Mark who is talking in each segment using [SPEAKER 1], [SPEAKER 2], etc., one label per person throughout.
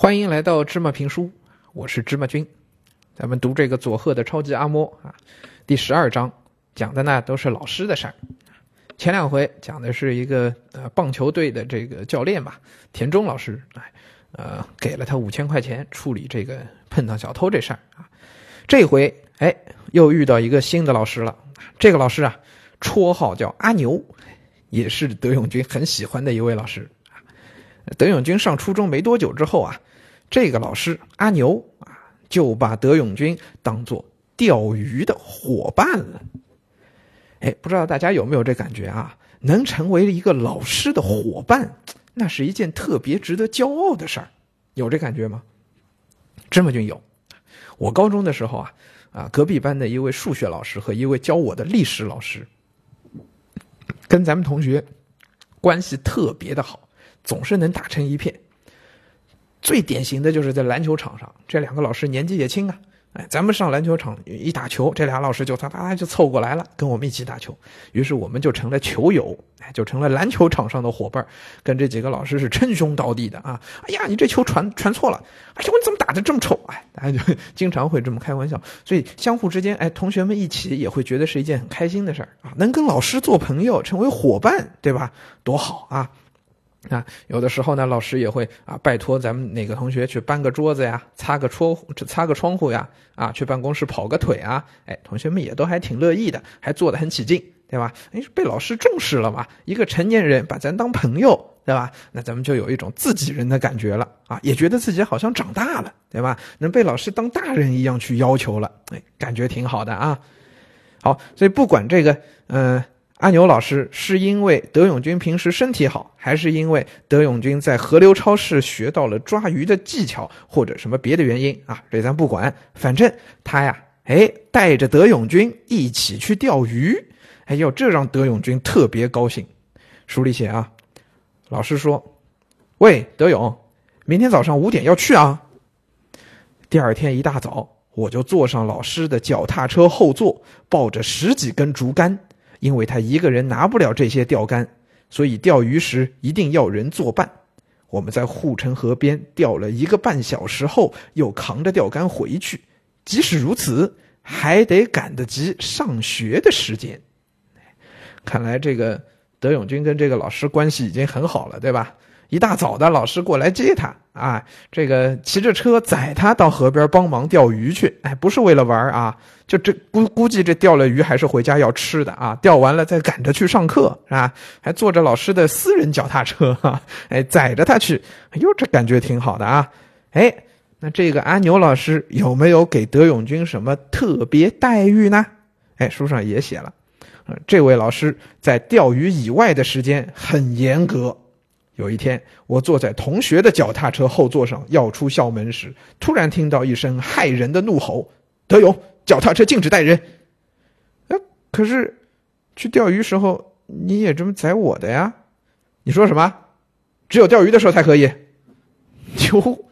[SPEAKER 1] 欢迎来到芝麻评书，我是芝麻君。咱们读这个佐贺的超级阿嬷啊，第十二章讲的呢都是老师的事儿。前两回讲的是一个呃棒球队的这个教练吧，田中老师，哎，呃给了他五千块钱处理这个碰到小偷这事儿啊。这回哎又遇到一个新的老师了，这个老师啊绰号叫阿牛，也是德永君很喜欢的一位老师。德永君上初中没多久之后啊。这个老师阿牛啊，就把德永军当做钓鱼的伙伴了。哎，不知道大家有没有这感觉啊？能成为一个老师的伙伴，那是一件特别值得骄傲的事儿。有这感觉吗？芝麻君有。我高中的时候啊，啊，隔壁班的一位数学老师和一位教我的历史老师，跟咱们同学关系特别的好，总是能打成一片。最典型的就是在篮球场上，这两个老师年纪也轻啊，哎，咱们上篮球场一打球，这俩老师就他他就凑过来了，跟我们一起打球，于是我们就成了球友，哎，就成了篮球场上的伙伴，跟这几个老师是称兄道弟的啊。哎呀，你这球传传错了，哎呀，我怎么打的这么丑？哎，大家就 经常会这么开玩笑，所以相互之间，哎，同学们一起也会觉得是一件很开心的事儿啊，能跟老师做朋友，成为伙伴，对吧？多好啊！啊，有的时候呢，老师也会啊，拜托咱们哪个同学去搬个桌子呀，擦个窗，擦个窗户呀，啊，去办公室跑个腿啊，哎，同学们也都还挺乐意的，还做得很起劲，对吧？哎，被老师重视了嘛，一个成年人把咱当朋友，对吧？那咱们就有一种自己人的感觉了啊，也觉得自己好像长大了，对吧？能被老师当大人一样去要求了，哎，感觉挺好的啊。好，所以不管这个，嗯。阿牛老师是因为德永君平时身体好，还是因为德永君在河流超市学到了抓鱼的技巧，或者什么别的原因啊？这咱不管，反正他呀，哎，带着德永君一起去钓鱼，哎呦，这让德永君特别高兴。书里写啊，老师说：“喂，德永，明天早上五点要去啊。”第二天一大早，我就坐上老师的脚踏车后座，抱着十几根竹竿。因为他一个人拿不了这些钓竿，所以钓鱼时一定要人作伴。我们在护城河边钓了一个半小时后，又扛着钓竿回去。即使如此，还得赶得及上学的时间。看来这个德永军跟这个老师关系已经很好了，对吧？一大早的，老师过来接他啊，这个骑着车载他到河边帮忙钓鱼去。哎，不是为了玩啊，就这估估计这钓了鱼还是回家要吃的啊。钓完了再赶着去上课，是吧？还坐着老师的私人脚踏车，哈，哎，载着他去。哎呦，这感觉挺好的啊。哎，那这个阿牛老师有没有给德永军什么特别待遇呢？哎，书上也写了，这位老师在钓鱼以外的时间很严格。有一天，我坐在同学的脚踏车后座上，要出校门时，突然听到一声骇人的怒吼：“德勇，脚踏车禁止带人！”哎，可是去钓鱼时候你也这么宰我的呀？你说什么？只有钓鱼的时候才可以？哟。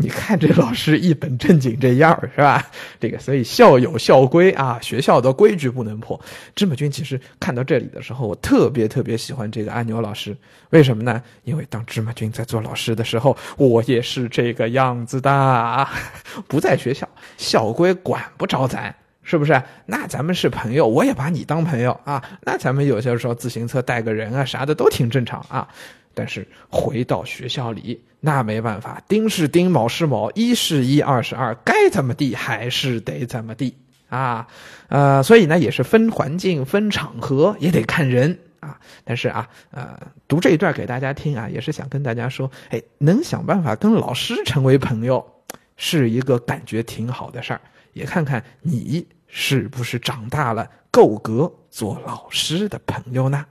[SPEAKER 1] 你看这老师一本正经这样是吧？这个所以校有校规啊，学校的规矩不能破。芝麻君其实看到这里的时候，我特别特别喜欢这个阿牛老师，为什么呢？因为当芝麻君在做老师的时候，我也是这个样子的。不在学校，校规管不着咱，是不是？那咱们是朋友，我也把你当朋友啊。那咱们有些时候自行车带个人啊啥的都挺正常啊。但是回到学校里，那没办法，丁是丁，卯是卯，一是一，二是二，该怎么地还是得怎么地啊，呃，所以呢，也是分环境、分场合，也得看人啊。但是啊，呃，读这一段给大家听啊，也是想跟大家说，哎，能想办法跟老师成为朋友，是一个感觉挺好的事儿。也看看你是不是长大了，够格做老师的朋友呢？